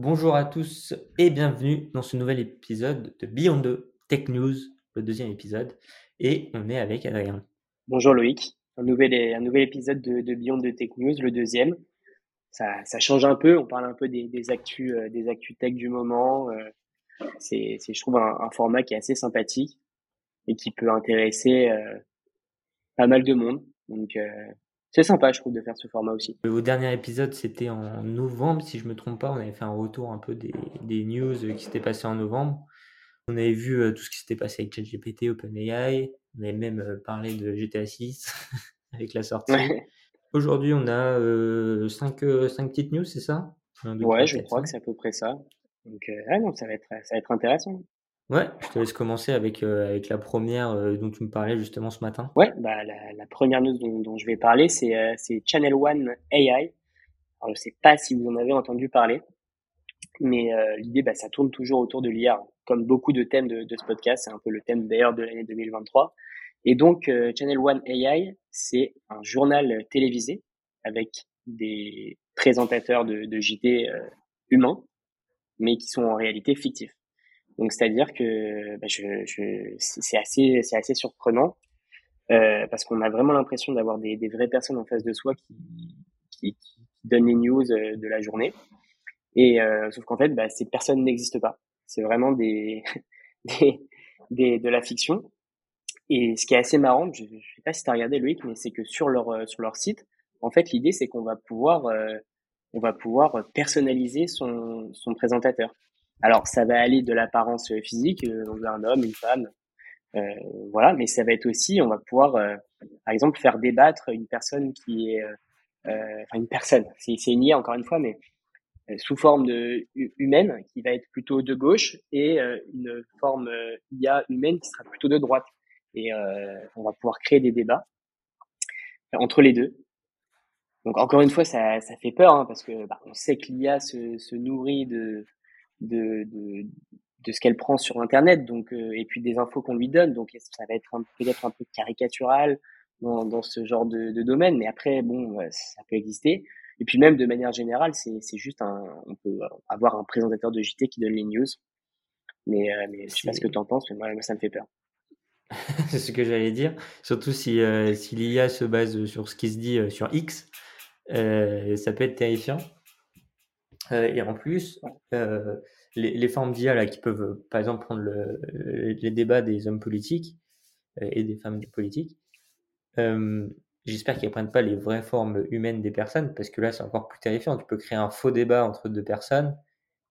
Bonjour à tous et bienvenue dans ce nouvel épisode de Beyond 2 Tech News, le deuxième épisode. Et on est avec Adrien. Bonjour Loïc, un nouvel, un nouvel épisode de, de Beyond 2 Tech News, le deuxième. Ça, change un peu, on parle un peu des, actus, euh, des actus tech du moment. Euh, c'est, je trouve, un, un, format qui est assez sympathique et qui peut intéresser euh, pas mal de monde. Donc, c'est sympa, je trouve, de faire ce format aussi. Au dernier épisode, c'était en novembre, si je me trompe pas. On avait fait un retour un peu des, des news qui s'étaient passées en novembre. On avait vu euh, tout ce qui s'était passé avec ChatGPT, OpenAI. On avait même euh, parlé de GTA 6 avec la sortie. Aujourd'hui, on a 5 euh, cinq, cinq, petites news, c'est ça? Ouais, je crois que c'est à peu près ça. Donc, ouais, ça, va être, ça va être intéressant. Ouais, je te laisse commencer avec, euh, avec la première euh, dont tu me parlais justement ce matin. Ouais, bah, la, la première news dont, dont, je vais parler, c'est euh, Channel One AI. Alors, je sais pas si vous en avez entendu parler, mais l'idée, bah, ça tourne toujours autour de l'IA. Comme beaucoup de thèmes de, de ce podcast, c'est un peu le thème d'ailleurs de l'année 2023. Et donc, Channel One AI, c'est un journal télévisé avec des présentateurs de, de JT humains, mais qui sont en réalité fictifs. Donc c'est-à-dire que bah, je, je, c'est assez, c'est assez surprenant euh, parce qu'on a vraiment l'impression d'avoir des, des, vraies personnes en face de soi qui, qui, qui donnent les news euh, de la journée. Et euh, sauf qu'en fait, bah, ces personnes n'existent pas. C'est vraiment des, des, des, de la fiction. Et ce qui est assez marrant, je, je sais pas si tu as regardé Loïc, mais c'est que sur leur euh, sur leur site, en fait, l'idée c'est qu'on va pouvoir euh, on va pouvoir personnaliser son, son présentateur. Alors, ça va aller de l'apparence physique, euh, un homme, une femme, euh, voilà, mais ça va être aussi, on va pouvoir, euh, par exemple, faire débattre une personne qui est, euh, enfin une personne, c'est une IA encore une fois, mais sous forme de humaine qui va être plutôt de gauche et une forme IA humaine qui sera plutôt de droite. Et on va pouvoir créer des débats entre les deux. Donc encore une fois, ça, ça fait peur hein, parce que bah, on sait que l'IA se, se nourrit de de, de, de ce qu'elle prend sur Internet, donc euh, et puis des infos qu'on lui donne. Donc ça va être peut-être un peu caricatural dans, dans ce genre de, de, domaine, mais après bon, ça peut exister. Et puis même de manière générale, c'est juste un, on peut avoir un présentateur de JT qui donne les news. Mais, euh, mais je sais pas ce que tu en penses, mais moi, moi ça me fait peur. c'est ce que j'allais dire. Surtout si, euh, si l'IA se base sur ce qui se dit sur X, euh, ça peut être terrifiant. Euh, et en plus, euh, les, les, formes d'IA là, qui peuvent, euh, par exemple, prendre le, les débats des hommes politiques et des femmes politiques, j'espère qu'elles prennent pas les vraies formes humaines des personnes, parce que là, c'est encore plus terrifiant. Tu peux créer un faux débat entre deux personnes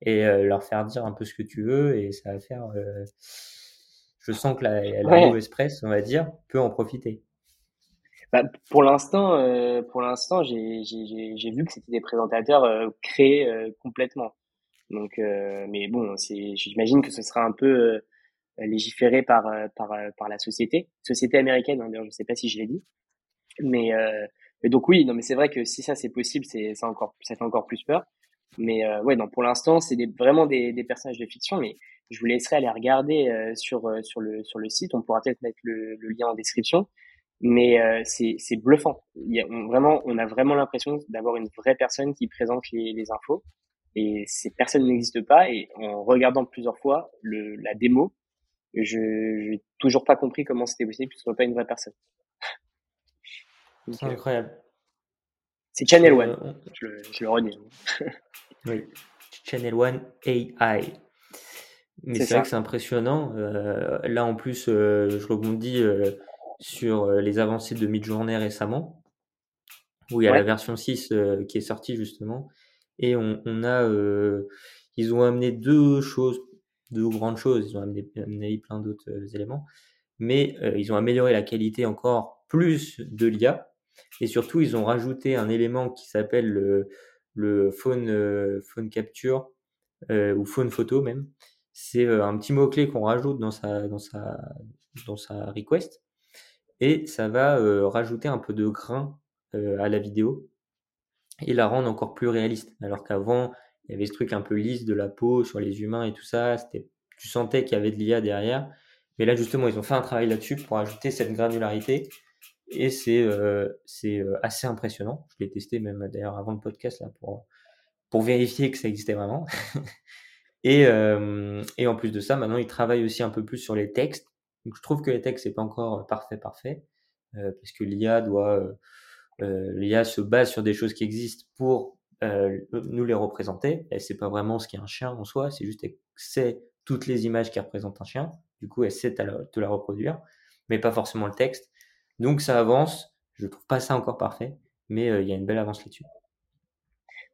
et leur faire dire un peu ce que tu veux, et ça va faire. je sens que la, la ouais. mauvaise presse, on va dire, peut en profiter. Bah, pour l'instant, euh, pour l'instant, j'ai, j'ai, j'ai vu que c'était des présentateurs euh, créés euh, complètement. Donc, euh, mais bon, c'est, j'imagine que ce sera un peu euh, légiféré par par par la société, société américaine. Hein, d'ailleurs, je sais pas si je l'ai dit, mais, mais donc oui, non, mais c'est vrai que si ça c'est possible, c'est ça encore, ça fait encore plus peur. Mais ouais, non, pour l'instant, c'est des, vraiment des, des personnages de fiction, mais je vous laisserai aller regarder sur sur le sur le site. On pourra peut-être mettre le, le lien en description mais euh, c'est bluffant. Il y a, on, vraiment, on a vraiment l'impression d'avoir une vraie personne qui présente les, les infos et ces personnes n'existent pas. Et en regardant plusieurs fois le, la démo, je n'ai toujours pas compris comment c'était possible que ce soit pas une vraie personne. C'est incroyable. C'est Channel One, euh, je, le, je le redis. oui, Channel One AI. Mais c'est vrai que c'est impressionnant. Euh, là, en plus, euh, je rebondis. Sur euh, les avancées de Midjourney récemment, où il y a ouais. la version 6 euh, qui est sortie justement, et on, on a, euh, ils ont amené deux choses, deux grandes choses, ils ont amené, amené plein d'autres éléments, mais ils ont amélioré la qualité encore plus de l'IA, et surtout ils ont rajouté un élément qui s'appelle le, le phone, phone capture, ou phone photo même, c'est un petit mot-clé qu'on rajoute dans sa, dans, sa, dans sa request et ça va rajouter un peu de grain à la vidéo et la rendre encore plus réaliste. Alors qu'avant, il y avait ce truc un peu lisse de la peau sur les humains et tout ça. C'était, tu sentais qu'il y avait de l'IA derrière. Mais là, justement, ils ont fait un travail là-dessus pour ajouter cette granularité. Et c'est, assez impressionnant. Je l'ai testé même d'ailleurs avant le podcast pour vérifier que ça existait vraiment. et, et en plus de ça, maintenant, ils travaillent aussi un peu plus sur les textes. Donc, je trouve que les textes, c'est pas encore parfait, parfait, parce que l'IA doit, l'IA se base sur des choses qui existent pour nous les représenter. Elle sait pas vraiment ce qu'est un chien en soi, c'est juste c'est toutes les images qui représentent un chien. Du coup, elle sait te la reproduire, mais pas forcément le texte. Donc ça avance. Je trouve pas ça encore parfait, mais il y a une belle avance là-dessus.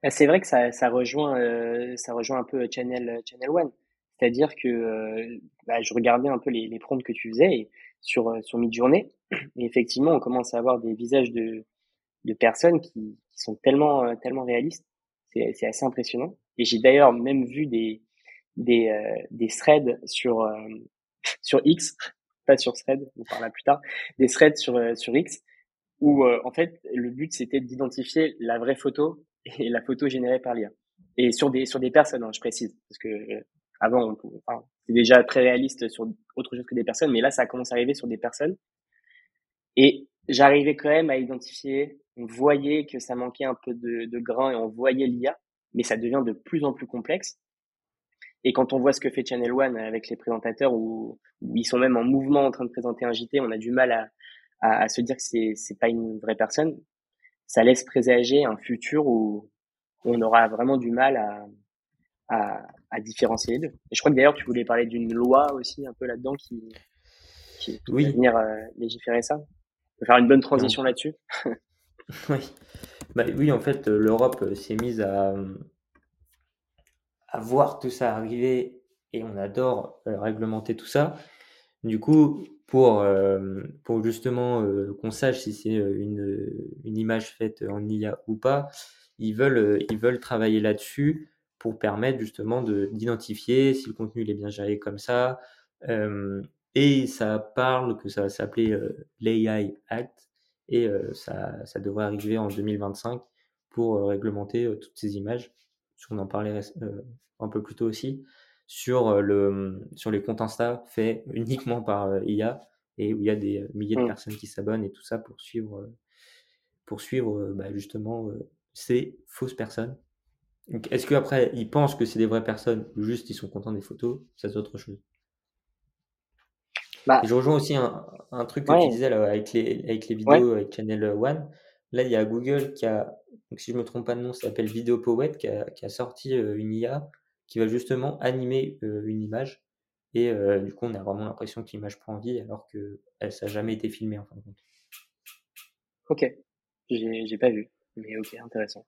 Bah, c'est vrai que ça, ça rejoint, euh, ça rejoint un peu Channel, Channel One. C'est-à-dire que euh, bah, je regardais un peu les, les que tu faisais sur, euh, sur Midjourney. Et effectivement, on commence à avoir des visages de, de personnes qui, qui sont tellement, tellement réalistes. C'est, assez impressionnant. Et j'ai d'ailleurs même vu des, des, des threads sur, sur X, pas sur thread, on parlera plus tard, des threads sur, sur X, où en fait le but c'était d'identifier la vraie photo et la photo générée par l'IA. Et sur des sur des personnes, hein, je précise, parce que avant, enfin, c'est déjà très réaliste sur autre chose que des personnes, mais là, ça commence à arriver sur des personnes. Et j'arrivais quand même à identifier, on voyait que ça manquait un peu de, de grain et on voyait l'IA, mais ça devient de plus en plus complexe. Et quand on voit ce que fait Channel One avec les présentateurs, où, où ils sont même en mouvement en train de présenter un JT, on a du mal à, à, à se dire que c'est c'est pas une vraie personne ça laisse présager un futur où on aura vraiment du mal à, à, à différencier les deux. Et je crois que d'ailleurs, tu voulais parler d'une loi aussi un peu là-dedans qui, qui, oui. va venir euh, légiférer ça. On peut faire une bonne transition là-dessus. oui. Bah, oui, en fait, euh, l'Europe euh, s'est mise à, à voir tout ça arriver et on adore réglementer tout ça. Du coup, pour, euh, pour justement euh, qu'on sache si c'est euh, une, une image faite en IA ou pas, ils veulent, ils veulent travailler là-dessus pour permettre justement d'identifier si le contenu il est bien géré comme ça. et ça parle que ça va s'appeler l'AI Act et ça, ça devrait arriver en 2025 pour réglementer toutes ces images. On en parlait un peu plus tôt aussi sur, euh, le, sur les comptes Insta faits uniquement par euh, IA et où il y a des euh, milliers de mmh. personnes qui s'abonnent et tout ça pour suivre, pour suivre bah, justement ces fausses personnes. Est-ce qu'après, ils pensent que c'est des vraies personnes ou juste ils sont contents des photos Ça, c'est autre chose. Bah, je rejoins aussi un, un truc que tu disais là, avec, les, avec les vidéos avec Channel One. Là, il y a Google qui a, donc si je me trompe pas de nom, ça s'appelle Video qui a, qui a sorti une IA qui va justement animer euh, une image. Et euh, du coup, on a vraiment l'impression que l'image prend vie alors que elle, ça n'a jamais été filmé en fin de compte. Ok, j'ai pas vu, mais ok, intéressant.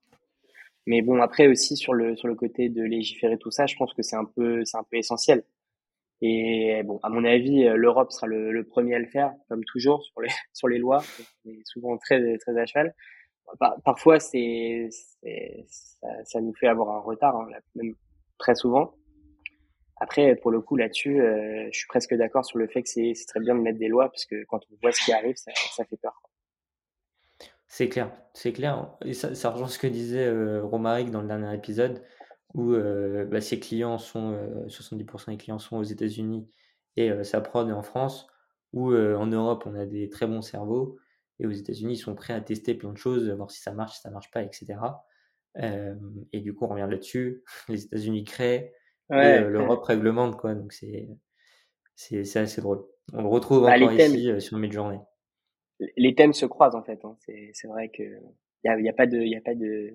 Mais bon, après aussi sur le sur le côté de légiférer tout ça, je pense que c'est un peu c'est un peu essentiel. Et bon, à mon avis, euh, l'Europe sera le, le, premier à le faire, comme toujours sur les sur les lois. C'est souvent très très à cheval. parfois, c'est ça, ça, nous fait avoir un retard. Hein, même très souvent. Après, pour le coup, là-dessus, euh, je suis presque d'accord sur le fait que c'est très bien de mettre des lois parce que quand on voit ce qui arrive, ça, ça fait peur. C'est clair, c'est clair. Et ça, ça, rejoint ce que disait euh, Romaric dans le dernier épisode, où euh, bah, ses clients sont, 70% des clients sont aux États-Unis et sa prod est en France, où en Europe on a des très bons cerveaux et aux États-Unis ils sont prêts à tester plein de choses, voir si ça marche, si ça marche pas, etc. Euh, et du coup, on revient là-dessus. Les États-Unis créent, euh, l'Europe réglemente, quoi. Donc c'est c'est assez drôle. On le retrouve bah, encore ici euh, sur Midjourney. Les thèmes se croisent en fait. Hein. C'est vrai que il y a, y a, pas de y a pas de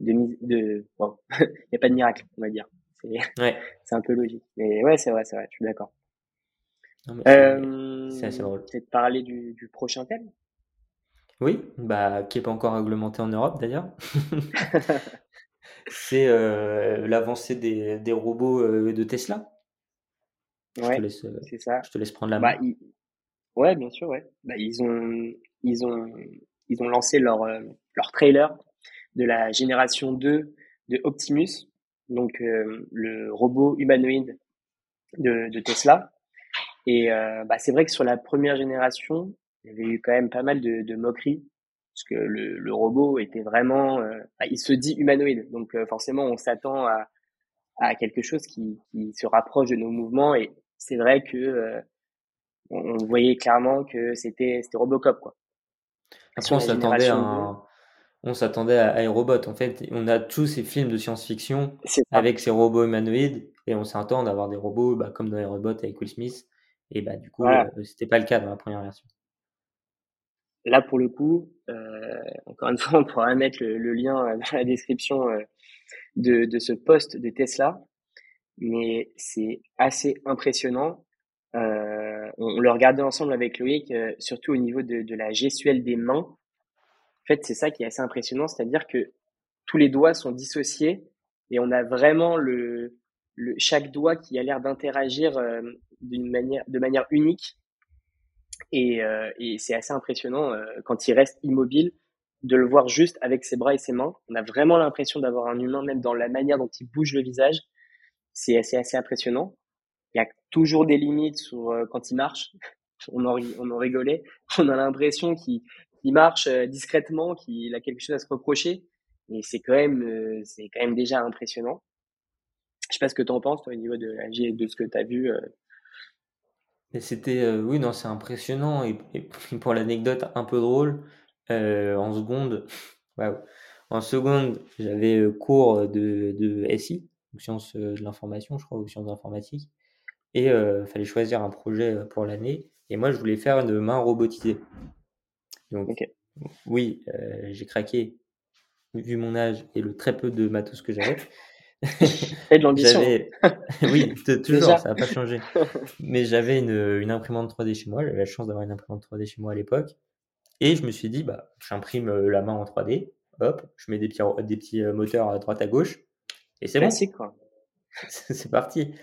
de, de bon, y a pas de miracle, on va dire. C'est ouais. un peu logique. Mais ouais, c'est vrai, c'est vrai. Je suis d'accord. C'est assez drôle. Peut-être parler du, du prochain thème? Oui, bah, qui n'est pas encore réglementé en Europe d'ailleurs. c'est euh, l'avancée des, des robots euh, de Tesla. Je te laisse, euh, c'est ça. Je te laisse prendre la bah, main. Ouais, bien sûr, ouais. Bah, ils ont, ils ont, ils ont lancé leur, leur trailer de la génération 2 de Optimus, donc le robot humanoïde de, de Tesla. Et bah, c'est vrai que sur la première génération, il y avait eu quand même pas mal de, de moqueries parce que le, le, robot était vraiment, euh, il se dit humanoïde, donc euh, forcément on s'attend à, à quelque chose qui, qui, se rapproche de nos mouvements et c'est vrai que euh, on, voyait clairement que c'était c'était Robocop quoi. Après on s'attendait à un, on s'attendait à iRobot. En fait, on a tous ces films de science-fiction avec ces robots humanoïdes et on s'attend d'avoir des robots bah, comme dans iRobot avec Will Smith. Et bah, du coup, ce euh, c'était pas le cas dans la première version. Là, pour le coup, euh, encore une fois, on pourra mettre le, lien dans la description de, de ce poste de Tesla, mais c'est assez impressionnant. Euh, on, le regardait ensemble avec Loïc, surtout au niveau de, la gestuelle des mains fait, c'est ça qui est assez impressionnant, c'est-à-dire que tous les doigts sont dissociés et on a vraiment le, chaque doigt qui a l'air d'interagir euh, d'une manière, de manière unique. Et, euh, c'est assez impressionnant euh, quand il reste immobile de le voir juste avec ses bras et ses mains. On a vraiment l'impression d'avoir un humain, même dans la manière dont il bouge le visage. C'est assez impressionnant. Il y a toujours des limites sur quand il marche. On en, on rigolait. On a l'impression qu'il il marche euh, discrètement, qu'il a quelque chose à se reprocher. Et c'est quand même, euh, c'est quand même déjà impressionnant. Je sais pas ce que tu en penses, toi, au niveau de ce que tu as vu. Euh. C'était, oui, non, c'est impressionnant. Et, pour l'anecdote un peu drôle, en seconde, en seconde, j'avais cours de, SI, sciences de l'information, je crois, ou sciences informatiques. Et il fallait choisir un projet pour l'année. Et moi, je voulais faire une main robotisée. Donc, oui, euh, j'ai craqué vu mon âge et le très peu de matos que j'avais. et de l'ambition. oui, toujours, ça n'a pas changé. Mais j'avais une, une, imprimante 3D chez moi. J'avais la chance d'avoir une imprimante 3D chez moi à l'époque. Et je me suis dit, bah, j'imprime la main en 3D. Hop, je mets des petits, des petits moteurs à droite à gauche. Et c'est bon. quoi. c'est parti.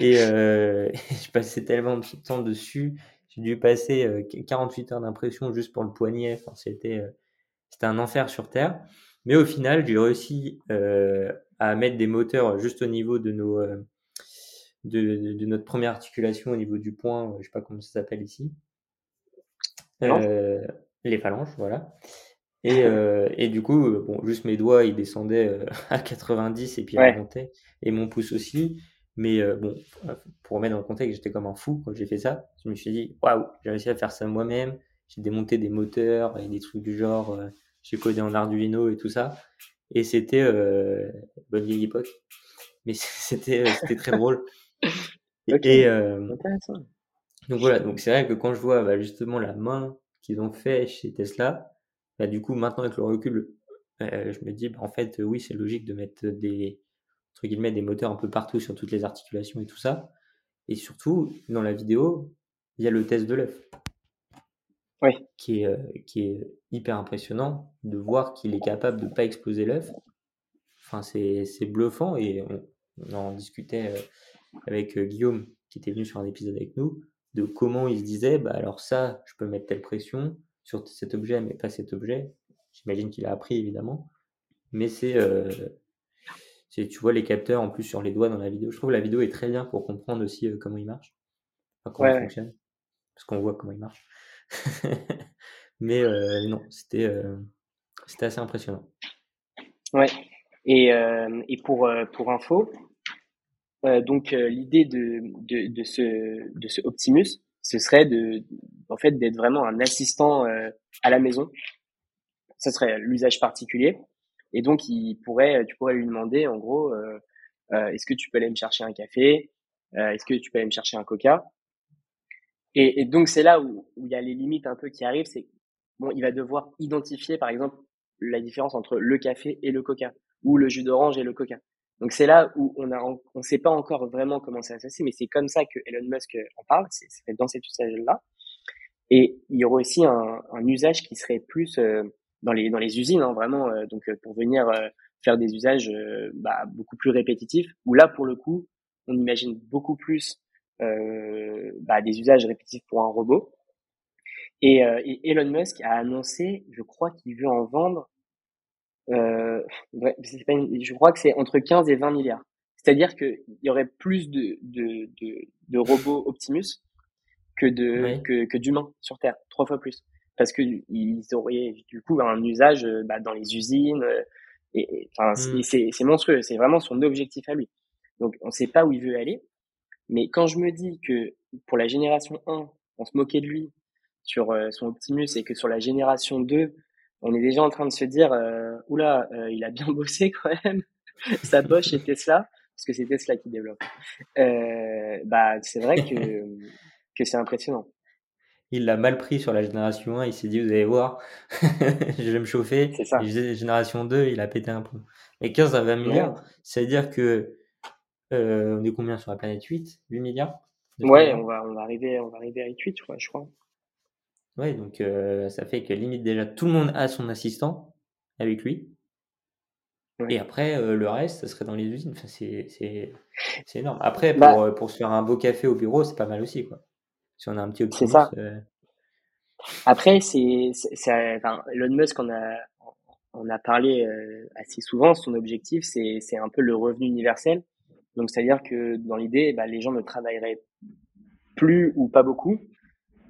Et euh, je passais tellement de temps dessus. J'ai dû passer 48 heures d'impression juste pour le poignet. Enfin, c'était, c'était un enfer sur Terre. Mais au final, j'ai réussi à mettre des moteurs juste au niveau de nos, de, de, notre première articulation au niveau du point. je sais pas comment ça s'appelle ici. Euh, les phalanges, voilà. Et, euh, et du coup, bon, juste mes doigts, ils descendaient à 90 et puis ils remontaient. Et mon pouce aussi. Mais euh, bon, pour remettre dans le contexte, j'étais comme un fou quand j'ai fait ça. Je me suis dit, waouh, j'ai réussi à faire ça moi-même. J'ai démonté des moteurs et des trucs du genre. Euh, j'ai codé en Arduino et tout ça. Et c'était euh, bonne vieille époque. Mais c'était c'était très drôle. et, donc voilà, donc c'est vrai que quand je vois bah, justement la main qu'ils ont fait chez Tesla, bah, du coup maintenant avec le recul, je me dis bah, en fait oui c'est logique de mettre des entre guillemets, des moteurs un peu partout sur toutes les articulations et tout ça. Et surtout, dans la vidéo, il y a le test de l'œuf. Oui. Qui est, euh, qui est hyper impressionnant de voir qu'il est capable de ne pas exploser l'œuf. Enfin, c'est, bluffant et on, en discutait euh, avec euh, Guillaume qui était venu sur un épisode avec nous de comment il se disait bah alors ça je peux mettre telle pression sur cet objet mais pas cet objet j'imagine qu'il a appris évidemment mais c'est tu vois les capteurs en plus sur les doigts dans la vidéo. Je trouve que la vidéo est très bien pour comprendre aussi euh, comment il marche, comment il fonctionne, parce qu'on voit comment il marche. Mais euh, non, c'était euh, c'était assez impressionnant. Ouais. Et, et pour pour info, donc l'idée de, de, de ce de ce Optimus, ce serait de en fait d'être vraiment un assistant à la maison. Ce serait l'usage particulier. Et donc, il pourrait, tu pourrais lui demander, en gros, euh, euh, est-ce que tu peux aller me chercher un café euh, Est-ce que tu peux aller me chercher un coca? Et, et, donc, c'est là où, où, il y a les limites un peu qui arrivent. C'est bon, il va devoir identifier, par exemple, la différence entre le café et le coca, ou le jus d'orange et le coca. Donc, c'est là où on a, on sait pas encore vraiment comment ça se passer, mais c'est comme ça que Elon Musk en parle. C'est dans cet usage-là. Et il y aurait aussi un, un usage qui serait plus dans les dans les usines hein, vraiment euh, donc euh, pour venir euh, faire des usages bah, beaucoup plus répétitifs où là pour le coup on imagine beaucoup plus bah, des usages répétitifs pour un robot. Et, et, Elon Musk a annoncé je crois qu'il veut en vendre euh, je crois que c'est entre 15 et 20 milliards. C'est-à-dire qu'il y aurait plus de, de, de, de robots Optimus que de que, que d'humains sur Terre trois fois plus parce qu'ils auraient du coup un usage euh, bah, dans les usines. Euh, et, enfin, mmh. c'est monstrueux. C'est vraiment son objectif à lui. Donc, on ne sait pas où il veut aller. Mais quand je me dis que pour la génération 1, on se moquait de lui sur euh, son Optimus et que sur la génération 2, on est déjà en train de se dire, euh, oula, euh, il a bien bossé quand même, sa poche chez Tesla, parce que c'est Tesla qui développe. Euh, bah, c'est vrai que, que c'est impressionnant. Il l'a mal pris sur la génération 1, il s'est dit, vous allez voir, je vais me chauffer. C'est ça. Et génération 2, il a pété un peu. Et 15 à 20 milliards, c'est-à-dire que euh, on est combien sur la planète 8 8 milliards? Ouais, on va, on va arriver, on va arriver à 8, je crois. Je crois. Ouais, donc euh, ça fait que limite déjà tout le monde a son assistant avec lui. Et après, euh, le reste, ça serait dans les usines. Enfin, c'est, énorme. Après, pour, bah pour se faire un beau café au bureau, c'est pas mal aussi, quoi. Si on a un petit optimisme. C'est ça. Euh. Après, c'est, enfin, Elon Musk, on a, on a parlé assez souvent. Son objectif, c'est, c'est un peu le revenu universel. Donc, c'est-à-dire que dans l'idée, bah, les gens ne travailleraient plus ou pas beaucoup.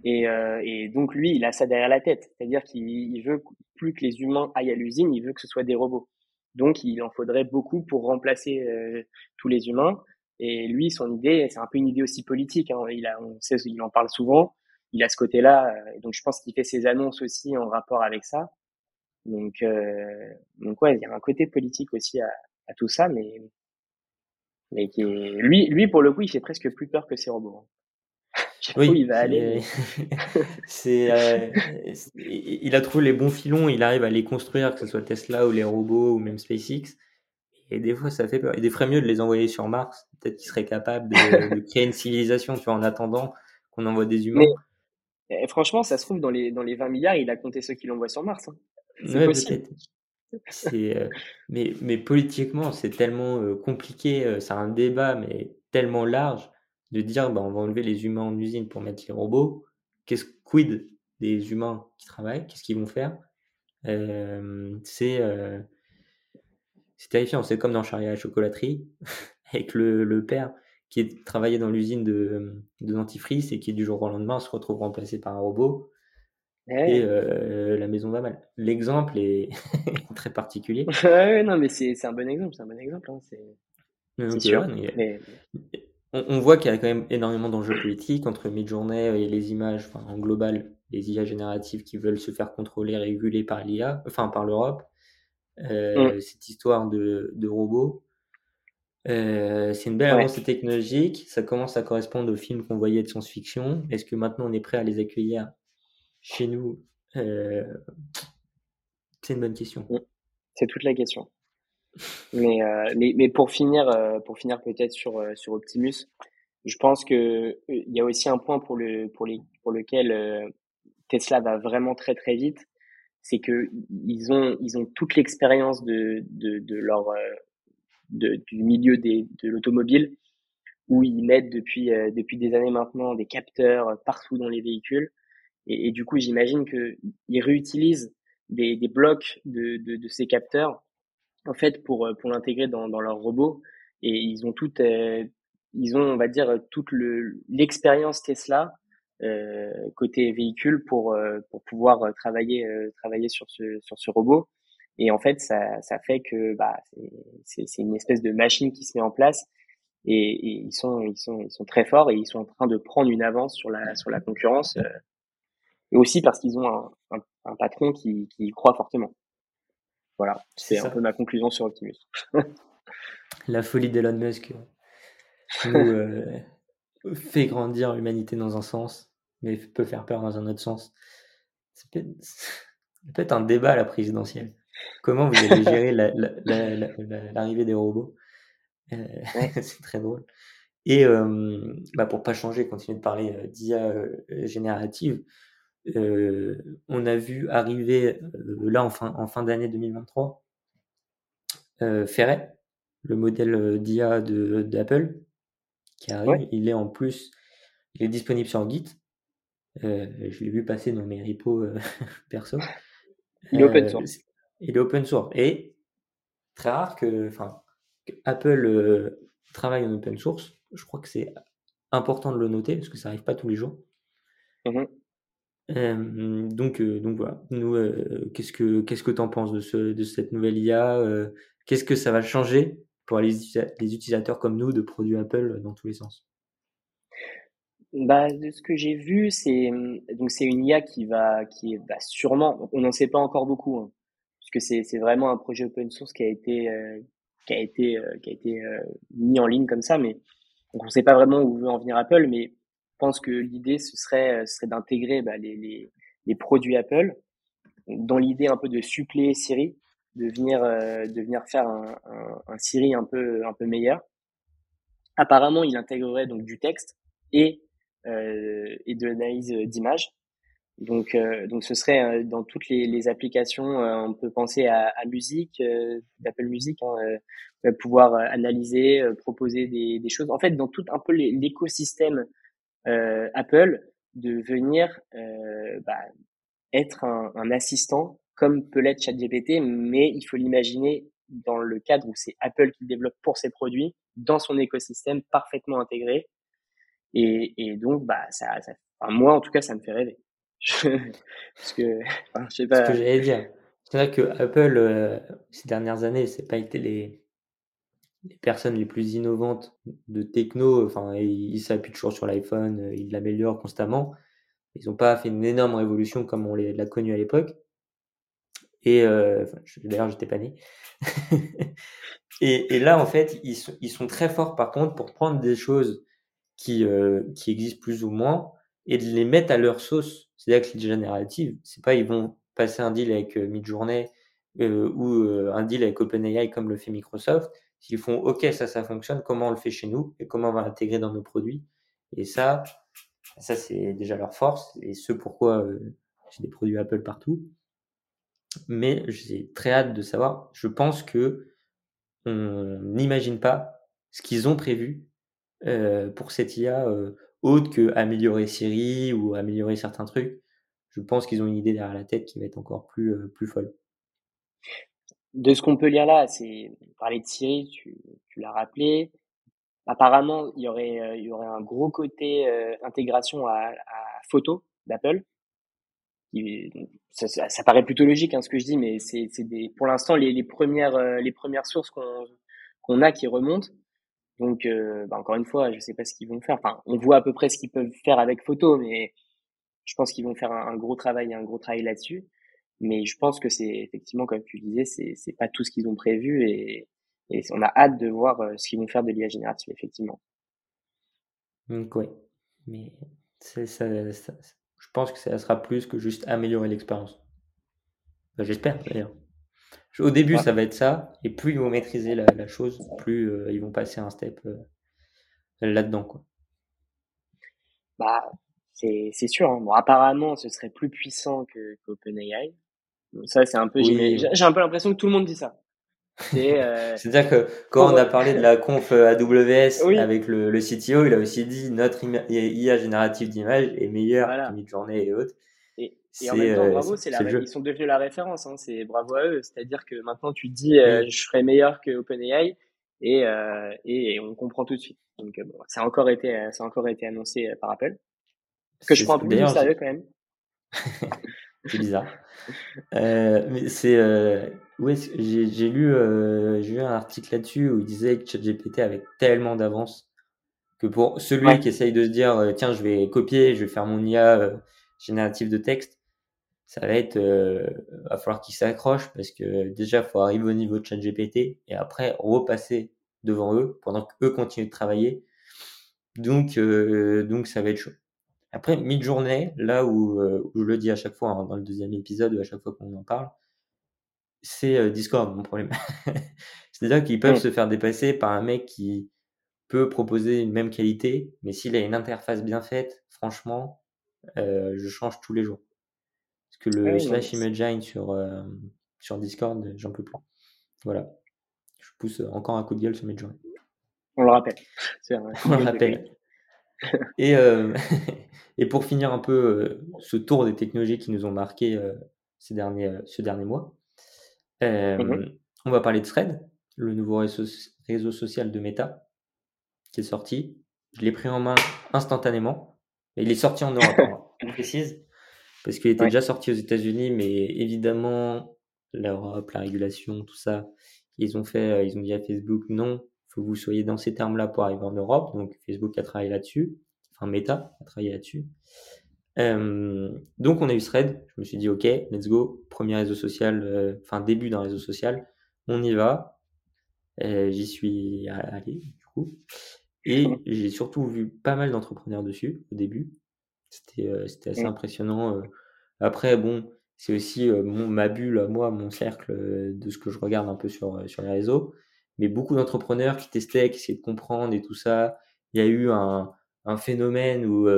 Et, euh, et, donc lui, il a ça derrière la tête, c'est-à-dire qu'il veut plus que les humains aillent à l'usine, il veut que ce soit des robots. Donc il en faudrait beaucoup pour remplacer euh, tous les humains. Et lui, son idée, c'est un peu une idée aussi politique. Hein. Il a, on sait, il en parle souvent. Il a ce côté-là. Euh, donc je pense qu'il fait ses annonces aussi en rapport avec ça. Donc, euh, donc ouais, il y a un côté politique aussi à, à tout ça, mais mais qui est... lui, lui pour le coup, il fait presque plus peur que ses robots. Hein oui, il va aller. c'est, euh, il a trouvé les bons filons, il arrive à les construire, que ce soit Tesla ou les robots ou même SpaceX. Et des fois, ça fait peur. Il ferait mieux de les envoyer sur Mars. Peut-être qu'il serait capable de, créer une civilisation, tu vois, en attendant qu'on envoie des humains. Mais, eh, franchement, ça se trouve, dans les, dans les 20 milliards, il a compté ceux qu'il envoie sur Mars. Hein. C'est possible. Euh, mais, mais politiquement, c'est tellement euh, compliqué. c'est un débat, mais tellement large de dire bah, on va enlever les humains en usine pour mettre les robots. Qu'est-ce quid des humains qui travaillent? Qu'est-ce qu'ils vont faire? Euh, C'est euh, c'est terrifiant. C'est comme dans Charlie à la chocolaterie avec le, le, père qui travaillait dans l'usine de, de dentifrice et qui du jour au lendemain se retrouve remplacé par un robot. Et euh, la maison va mal. L'exemple est très particulier. ouais, non, mais c'est un bon exemple. C'est un bon exemple. Hein, c'est sûr. mais on, voit qu'il y a quand même énormément d'enjeux politiques entre Midjourney et les images, enfin, en global, les IA génératives qui veulent se faire contrôler, réguler par l'IA, enfin par l'Europe. Euh, mm. Cette histoire de, de robots. Euh, c'est une belle avancée technologique. Ça commence à correspondre aux films qu'on voyait de science-fiction. Est-ce que maintenant on est prêt à les accueillir chez nous? Euh, C'est une bonne question. Mm. C'est toute la question. Mais, euh, mais, mais pour finir, euh, pour finir peut-être sur, euh, sur Optimus, je pense que il y a aussi un point pour le, pour les, pour lequel Tesla va vraiment très très vite, c'est que ils ont, ils ont toute l'expérience de, de, de leur, de, du milieu des, de l'automobile, où ils mettent depuis, depuis des années maintenant des capteurs partout dans les véhicules. Et, du coup, j'imagine qu'ils réutilisent des, des blocs de, de, de ces capteurs en fait pour euh, pour l'intégrer dans dans leur robot et ils ont tout euh, ils ont on va dire toute le l'expérience Tesla euh, côté véhicule pour euh, pour pouvoir travailler travailler sur ce sur ce robot. Et en fait ça ça fait que bah c'est c'est une espèce de machine qui se met en place. Et, et, ils sont ils sont ils sont très forts et ils sont en train de prendre une avance sur la sur la concurrence et aussi parce qu'ils ont un, un, un patron qui qui y croit fortement. Voilà, c'est un peu ma conclusion sur Optimus. La folie d'Elon Musk nous euh, fait grandir l'humanité dans un sens, mais peut faire peur dans un autre sens. C'est peut-être un débat à la présidentielle. Comment vous allez gérer l'arrivée des robots? Euh, C'est très drôle. Et euh, bah pour pas changer, continuer de parler euh, d'IA générative, euh, on a vu arriver là en fin, en fin d'année 2023 euh, Ferret, le modèle d'IA d'Apple, qui arrive. Il est en plus, il est disponible sur Git. Je l'ai vu passer dans mes repos perso. Il est open source. Il est open source. Et très rare que, enfin, Apple travaille en open source. Je crois que c'est important de le noter parce que ça arrive pas tous les jours. Mmh donc, donc voilà. Nous, qu'est-ce que qu'est-ce que t'en penses de ce de cette nouvelle IA Qu'est-ce que ça va changer pour les, les utilisateurs comme nous de produits Apple dans tous les sens? Bah, de ce que j'ai vu, c'est donc c'est une IA qui va qui va sûrement, on n'en sait pas encore beaucoup, hein, puisque c'est c'est vraiment un projet open source qui a été euh, qui a été euh, qui a été euh, mis en ligne comme ça, mais donc on sait pas vraiment où veut en venir Apple, mais je pense que l'idée ce serait ce serait d'intégrer bah, les, les les produits Apple dans l'idée un peu de suppléer Siri, de venir de venir faire un, un, un Siri un peu un peu meilleur. Apparemment, il intégrerait donc du texte et euh, et de l'analyse d'images. Donc, euh, donc ce serait euh, dans toutes les, les applications, on peut penser à, à musique, d'Apple Music, hein, pouvoir analyser, proposer des, des, choses. En fait, dans tout un peu l'écosystème Apple, de venir bah, être un, un, assistant comme peut l'être ChatGPT, mais il faut l'imaginer dans le cadre où c'est Apple qui développe pour ses produits, dans son écosystème parfaitement intégré, et, et donc, bah, ça, ça enfin, moi, en tout cas, ça me fait rêver. Parce que, enfin, je sais pas. Ce que j'allais dire. C'est vrai que Apple, euh, ces dernières années, c'est pas été les, les personnes les plus innovantes de techno. Enfin, ils s'appuient toujours sur l'iPhone, euh, ils l'améliorent constamment. Ils n'ont pas fait une énorme révolution comme on l'a connu à l'époque. Et euh, d'ailleurs, j'étais pas né. et, et, là, en fait, ils ils sont très forts par contre pour prendre des choses qui, euh, qui existent plus ou moins et de les mettre à leur sauce. C'est-à-dire que les générative, c'est pas ils vont passer un deal avec euh, Midjourney euh, ou euh, un deal avec OpenAI comme le fait Microsoft. S'ils font OK, ça, ça fonctionne, comment on le fait chez nous et comment on va l'intégrer dans nos produits. Et ça, ça c'est déjà leur force et ce pourquoi euh, j'ai des produits Apple partout. Mais j'ai très hâte de savoir. Je pense que on n'imagine pas ce qu'ils ont prévu euh, pour cette IA euh, autre que améliorer Siri ou améliorer certains trucs. Je pense qu'ils ont une idée derrière la tête qui va être encore plus, euh, plus folle. De ce qu'on peut lire là, c'est parler de Siri, tu, tu l'as rappelé. Apparemment, il y aurait, il y aurait un gros côté intégration à, à photo d'Apple. Ça, ça, ça, paraît plutôt logique hein, ce que je dis, mais c'est des, pour l'instant les, les premières les premières sources qu'on qu'on a qui remontent, donc, euh, bah, encore une fois, je sais pas ce qu'ils vont faire. Enfin, on voit à peu près ce qu'ils peuvent faire avec photo, mais je pense qu'ils vont faire un, gros travail, un gros travail là-dessus. Mais je pense que c'est effectivement, comme tu disais, c'est c'est pas tout ce qu'ils ont prévu et, et on a hâte de voir euh, ce qu'ils vont faire de l'IA générative, effectivement. Oui, mais ça, je pense que ça sera plus que juste améliorer l'expérience. J'espère d'ailleurs. Au début, ça va être ça, et plus ils vont maîtriser la, la chose, plus euh, ils vont passer un step euh, là-dedans. Quoi. Bah, c'est, c'est sûr. Hein. Bon, apparemment, ce serait plus puissant que qu'OpenAI. Bon, ça, c'est un peu. J'ai, j'ai un peu l'impression que tout le monde dit ça. C'est, euh... C'est-à-dire que quand on a parlé de la conf AWS avec le, le, CTO, il a aussi dit notre IA générative d'image est meilleure voilà. que Midjourney et autres. Et en même temps, bravo, c'est la, ils sont devenus la référence. Hein, c'est bravo à eux. C'est-à-dire que maintenant, tu dis, euh, je serai meilleur que OpenAI, et, euh, et on comprend tout de suite. Donc, euh, bon, ça a encore été, ça a encore été annoncé par Apple. Que je prends un peu plus sérieux quand même. c'est bizarre. euh, mais c'est, euh, ouais, j'ai, j'ai lu, euh, j'ai lu un article là-dessus où il disait que ChatGPT avait tellement d'avance que pour celui ouais. qui essaye de se dire, tiens, je vais copier, je vais faire mon IA générative de texte, ça va être, euh, va falloir qu'ils s'accrochent parce que déjà, faut arriver au niveau de ChatGPT et après repasser devant eux pendant qu'eux continuent de travailler. Donc, euh, donc ça va être chaud. Après, mid-journée, là où, euh, où, je le dis à chaque fois, hein, dans le deuxième épisode, à chaque fois qu'on en parle, c'est euh, Discord mon problème. C'est-à-dire qu'ils peuvent mmh. se faire dépasser par un mec qui peut proposer une même qualité, mais s'il a une interface bien faite, franchement, euh, je change tous les jours que le ah oui, slash Imagine sur, euh, sur Discord, j'en peux plus. Voilà. Je pousse encore un coup de gueule sur Midjourney. On le rappelle. On le rappelle. et, euh, et pour finir un peu euh, ce tour des technologies qui nous ont marqué ces derniers, ce dernier mois, mm -hmm. on va parler de Thread, le nouveau réseau, réseau social de Meta qui est sorti. Je l'ai pris en main instantanément. Et il est sorti en Europe, hein, on précise parce qu'il était ouais. déjà sorti aux États-Unis, mais évidemment, l'Europe, la régulation, tout ça, ils ont fait, euh, ils ont dit à Facebook non, faut que vous soyez dans ces termes-là pour arriver en Europe. Donc Facebook a travaillé là-dessus. enfin Meta a travaillé là-dessus. donc on a eu Thread, je me suis dit ok, let's go, premier réseau social, enfin début d'un réseau social, on y va. J'y suis allé du coup. Et j'ai surtout vu pas mal d'entrepreneurs dessus au début. C'était assez impressionnant. Après, bon, c'est aussi mon, ma bulle, moi, mon cercle de ce que je regarde un peu sur, sur les réseaux. Mais beaucoup d'entrepreneurs qui testaient, qui essayaient de comprendre et tout ça. Il y a eu un, un phénomène où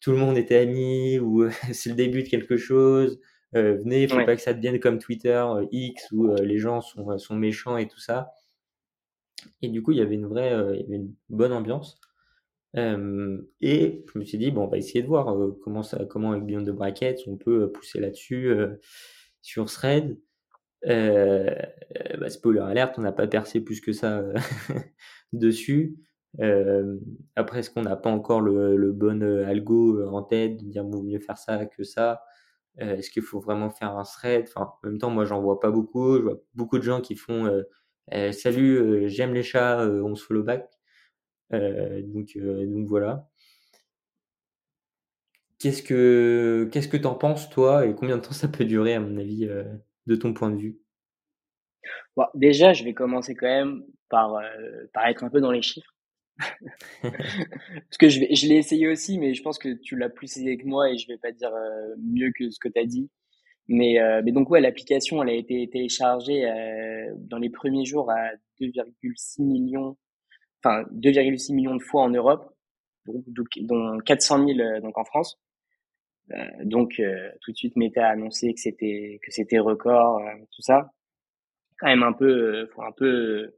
tout le monde était ami, où c'est le début de quelque chose. venez, il faut pas que ça devienne comme Twitter, X, où les gens sont, sont méchants et tout ça. Et du coup, il y avait une vraie, il y avait une bonne ambiance. Euh, et je me suis dit, bon, on va essayer de voir euh, comment, ça, comment avec Beyond the Brackets on peut euh, pousser là-dessus sur Thread. Bah, spoiler alert, on n'a pas percé plus que ça dessus. après, est-ce qu'on n'a pas encore le, le bon algo en tête de dire vaut mieux faire ça que ça? Est-ce qu'il faut vraiment faire un thread? Enfin, En même temps, moi, j'en vois pas beaucoup. Je vois beaucoup de gens qui font Salut, j'aime les chats, on se follow back. Euh, donc, euh, donc voilà. Qu'est-ce que qu'est-ce que t'en penses toi et combien de temps ça peut durer à mon avis euh, de ton point de vue? Déjà, je vais commencer quand même par par être un peu dans les chiffres. Parce que je l'ai essayé aussi, mais je pense que tu l'as plus essayé que moi et je vais pas dire mieux que ce que tu as dit. Mais, mais donc ouais, l'application, elle a été téléchargée dans les premiers jours à 2,6 millions enfin 2,6 millions de fois en Europe, dont 400 000 euh, donc en France. Euh, donc euh, tout de suite Meta a annoncé que c'était que c'était record, tout ça. Quand même un peu, faut un peu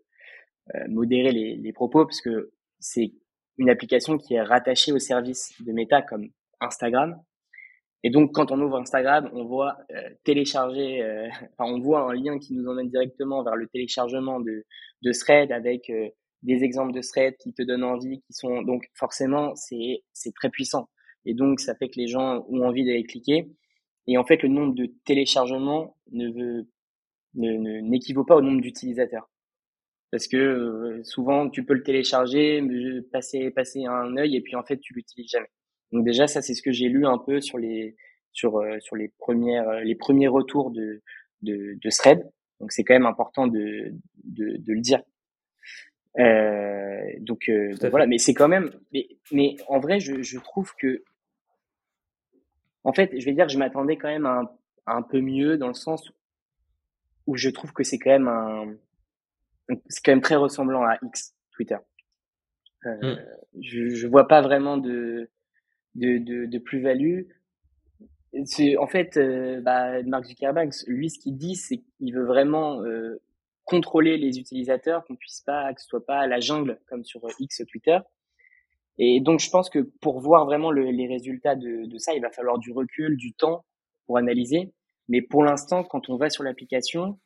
modérer les, propos parce que c'est une application qui est rattachée au service de Meta comme Instagram. Et donc, quand on ouvre Instagram, on voit télécharger, enfin, on voit un lien qui nous emmène directement vers le téléchargement de, de Thread avec des exemples de threads qui te donnent envie, qui sont donc forcément c'est c'est très puissant et donc ça fait que les gens ont envie d'aller cliquer et en fait le nombre de téléchargements ne veut ne n'équivaut pas au nombre d'utilisateurs parce que euh, souvent tu peux le télécharger, passer passer un œil et puis en fait tu l'utilises jamais. Donc déjà ça c'est ce que j'ai lu un peu sur les sur euh, sur les premières euh, les premiers retours de de, de. Donc c'est quand même important de, de, de le dire euh, donc, euh, voilà, mais c'est quand même. Mais, mais en vrai, je, je, trouve que, en fait, je vais dire que je m'attendais quand même à un, un, peu mieux dans le sens où je trouve que c'est quand même un, c'est quand même très ressemblant à X Twitter. Euh, mm. je, je vois pas vraiment de de, de, de plus-value. C'est en fait, euh, bah, Mark Zuckerberg, lui, ce qu'il dit, c'est qu'il veut vraiment euh, contrôler les utilisateurs, qu'on puisse pas, que ce soit pas la jungle comme sur X Twitter. Et donc, je pense que pour voir vraiment les résultats de, de, ça, il va falloir du recul, du temps pour analyser. Mais pour l'instant, quand on va sur l'application,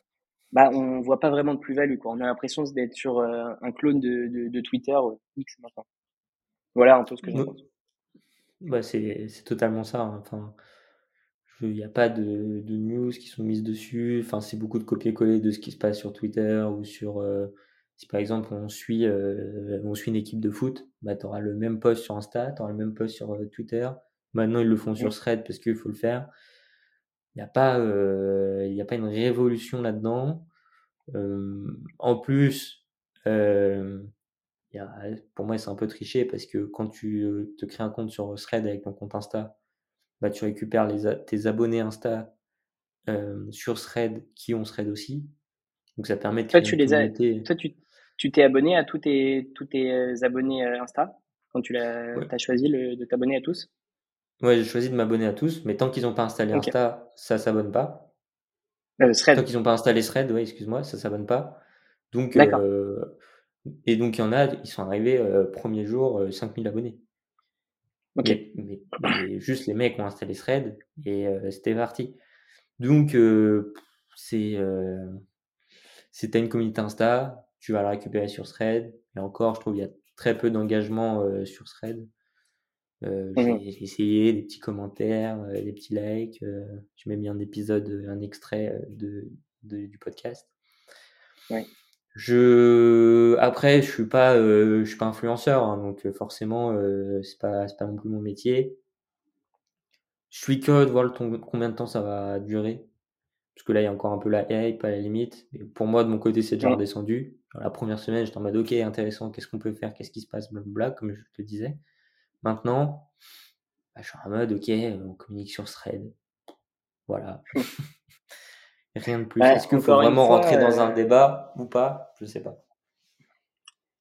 bah, on voit pas vraiment de plus-value. Quoi. On a l'impression d'être sur euh, un clone de, de, de Twitter euh, X maintenant. Voilà un peu ce que je pense. Bah, c'est totalement ça. Hein. Enfin, il n'y a pas de, de, news qui sont mises dessus. Enfin, c'est beaucoup de copier-coller de ce qui se passe sur Twitter ou sur. Euh, si par exemple on suit, euh, on suit une équipe de foot, bah, tu auras le même post sur Insta, tu auras le même post sur euh, Twitter. Maintenant, ils le font sur Thread parce qu'il faut le faire. Il n'y a, pas, a pas une révolution là-dedans. en plus, y a, pour moi, c'est un peu triché parce que quand tu te crées un compte sur Thread avec ton compte Insta, bah, tu récupères les, tes abonnés Insta euh, sur Thread qui ont Thread aussi. Donc ça permet de Toi, tu les as, toi, tu, tu t'es abonné à tous tes, tous tes euh, abonnés euh, Insta quand tu l'as, as choisi le, de t'abonner à tous? Ouais, j'ai choisi de m'abonner à tous, mais tant qu'ils n'ont pas installé Insta, ça s'abonne pas. Euh, Tant qu'ils n'ont pas installé Thread, ouais, excuse-moi, ça s'abonne pas. Donc, euh, et donc il y en a, ils sont arrivés euh, premier jour, 5000 abonnés. Ok. Mais, juste les mecs ont installé Thread et euh, c'était parti. Donc, euh, c'est euh, une communauté Insta, tu vas la récupérer sur Thread. Et encore, je trouve qu'il y a très peu d'engagement euh, sur Thread. Euh, mmh J'ai essayé des petits commentaires, des petits likes. je mets bien un épisode, un extrait de, de, du podcast. Ouais. Je après je suis pas je suis pas influenceur hein, donc forcément c'est pas c'est pas non plus mon métier. Je suis curieux de voir le combien de temps ça va durer parce que là il y a encore un peu la hype à la limite. Pour moi de mon côté c'est déjà redescendu. la première semaine j'étais en mode ok intéressant qu'est-ce qu'on peut faire qu'est-ce qui se passe blablabla comme je te disais. Maintenant bah, je suis en mode ok on communique sur Thread voilà. Rien de plus. Est-ce qu'il faut vraiment rentrer dans un euh, débat ou pas? Je sais pas.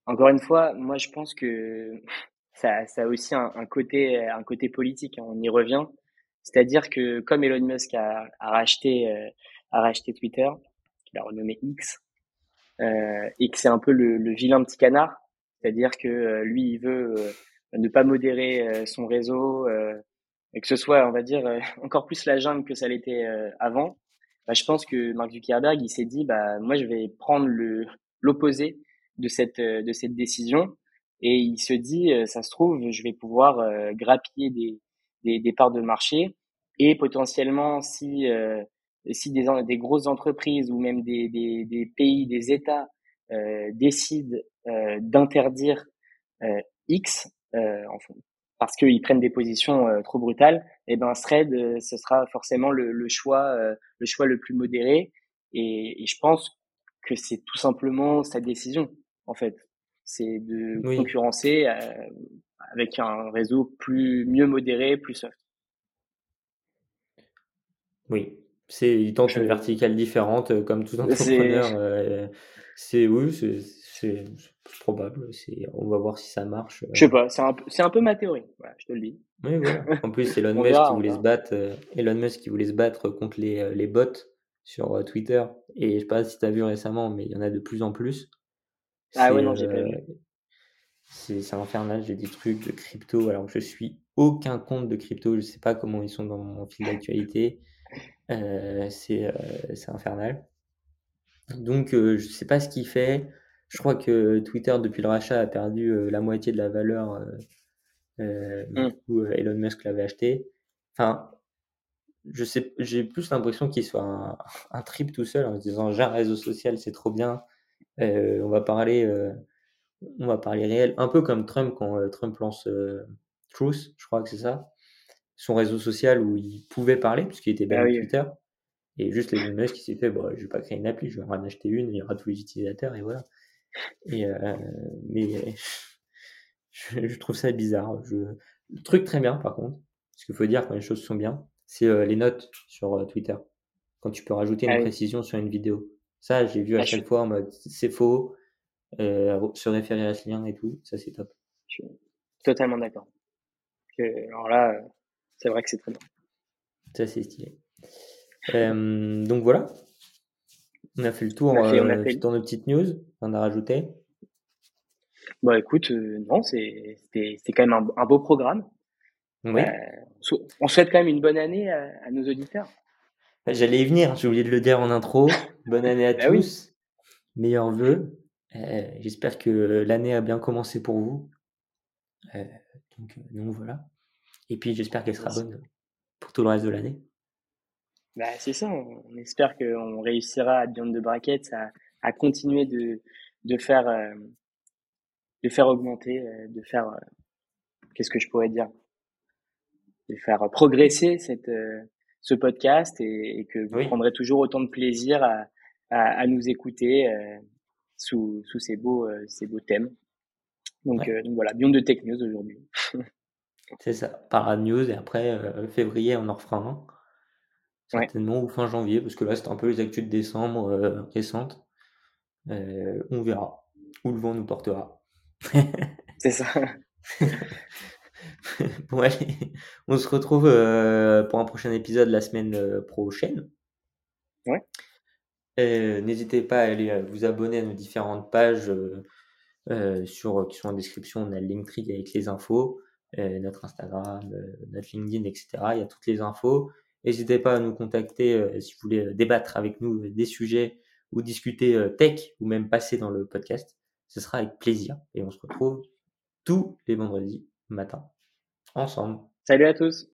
Encore une fois, moi je pense que ça, ça a aussi un, côté, un côté politique. Hein, on y revient. C'est-à-dire que comme Elon Musk a, a racheté, euh, a racheté Twitter, qu'il a renommé X, euh, et que c'est un peu le, le, vilain petit canard, c'est-à-dire que euh, lui il veut ne pas modérer son réseau, et que ce soit, on va dire, encore plus la jungle que ça l'était avant bah, je pense que Mark Zuckerberg, il s'est dit, bah, moi, je vais prendre le, l'opposé de cette, de cette décision. Et il se dit, euh, ça se trouve, je vais pouvoir euh, grappiller des, des, des, parts de marché. Et potentiellement, si, euh, si des, des grosses entreprises ou même des, des, des pays, des États décident d'interdire X, en, parce qu'ils prennent des positions euh, trop brutales, eh ben Thread, euh, ce sera forcément le, le choix, euh, le choix le plus modéré. Et, et je pense que c'est tout simplement sa décision, en fait. C'est de concurrencer avec un réseau plus mieux modéré, plus soft. Oui, c'est il tente une verticale différente, comme tout entrepreneur. c'est oui, c'est probable. C'est, on va voir si ça marche. Je sais pas, c'est un, c'est un peu ma théorie. Voilà, je te le dis. Oui, voilà. En plus, Elon Musk qui voulait se battre, euh, Elon Musk qui voulait se battre contre les, euh, les bots sur euh, Twitter. Et je sais pas si tu as vu récemment, mais il y en a de plus en plus. Ah ouais, non, j'ai pas vu. C'est, c'est infernal. J'ai des trucs de crypto. Alors, je suis aucun compte de crypto. Je sais pas comment ils sont dans mon fil d'actualité. c'est, c'est infernal. Donc, je sais pas ce qu'il fait. Je crois que Twitter, depuis le rachat, a perdu euh, la moitié de la valeur. Euh, euh mm. euh, Elon Musk l'avait acheté. Enfin, je sais, j'ai plus l'impression qu'il soit un, un, trip tout seul en se disant j'ai un réseau social, c'est trop bien. on va parler, on va parler réel, un peu comme Trump quand Trump lance Truth, je crois que c'est ça, son réseau social où il pouvait parler puisqu'il était bien ah Twitter. Et juste les Musk qui s'est fait, bon, je vais pas créer une appli, je vais en acheter une, il y aura tous les utilisateurs et voilà. Et, euh, mais je, trouve ça bizarre. Je, le truc très bien, par contre, ce qu'il faut dire quand les choses sont bien, c'est euh, les notes sur euh, Twitter. Quand tu peux rajouter une ah précision sur une vidéo. Ça, j'ai vu à ah, chaque fois en mode c'est faux, se référer à ce lien et tout. Ça, c'est top. Je suis totalement d'accord. Alors là, c'est vrai que c'est très bien. Ça, c'est stylé. donc voilà, on a fait le tour euh, dans nos petites news. On a rajouté. Bah écoute, euh, non, c'est quand même un, beau programme. Oui. Euh, on souhaite quand même une bonne année à, nos auditeurs. Bah, j'allais y venir, j'ai oublié de le dire en intro. bonne année à bah tous. Meilleurs vœux. J'espère que l'année a bien commencé pour vous. donc, donc voilà. Et puis j'espère qu'elle sera bonne pour tout le reste de l'année. Bah, c'est ça, on, espère qu'on réussira à Beyond de Brackets à, à continuer de, de faire euh, de faire augmenter, euh, de faire euh, qu'est-ce que je pourrais dire, de faire progresser cette ce podcast et, et que vous prendrez toujours autant de plaisir à, à, à nous écouter sous, sous ces beaux ces beaux thèmes. Donc, donc voilà, Beyond de Tech News aujourd'hui. C'est ça, par news et après février on en refera un certainement, ou fin janvier, parce que là, c'est un peu les actus de décembre euh, récentes. Euh, on verra où le vent nous portera. c'est ça. bon, allez, on se retrouve euh, pour un prochain épisode la semaine prochaine. Ouais. N'hésitez pas à aller vous abonner à nos différentes pages sur, qui sont en description. On a le Linktree avec les infos, notre Instagram, notre LinkedIn, etc. Il y a toutes les infos. N'hésitez pas à nous contacter euh, si vous voulez euh, débattre avec nous euh, des sujets ou discuter tech ou même passer dans le podcast. Ce sera avec plaisir et on se retrouve tous les vendredis matin ensemble. Salut à tous.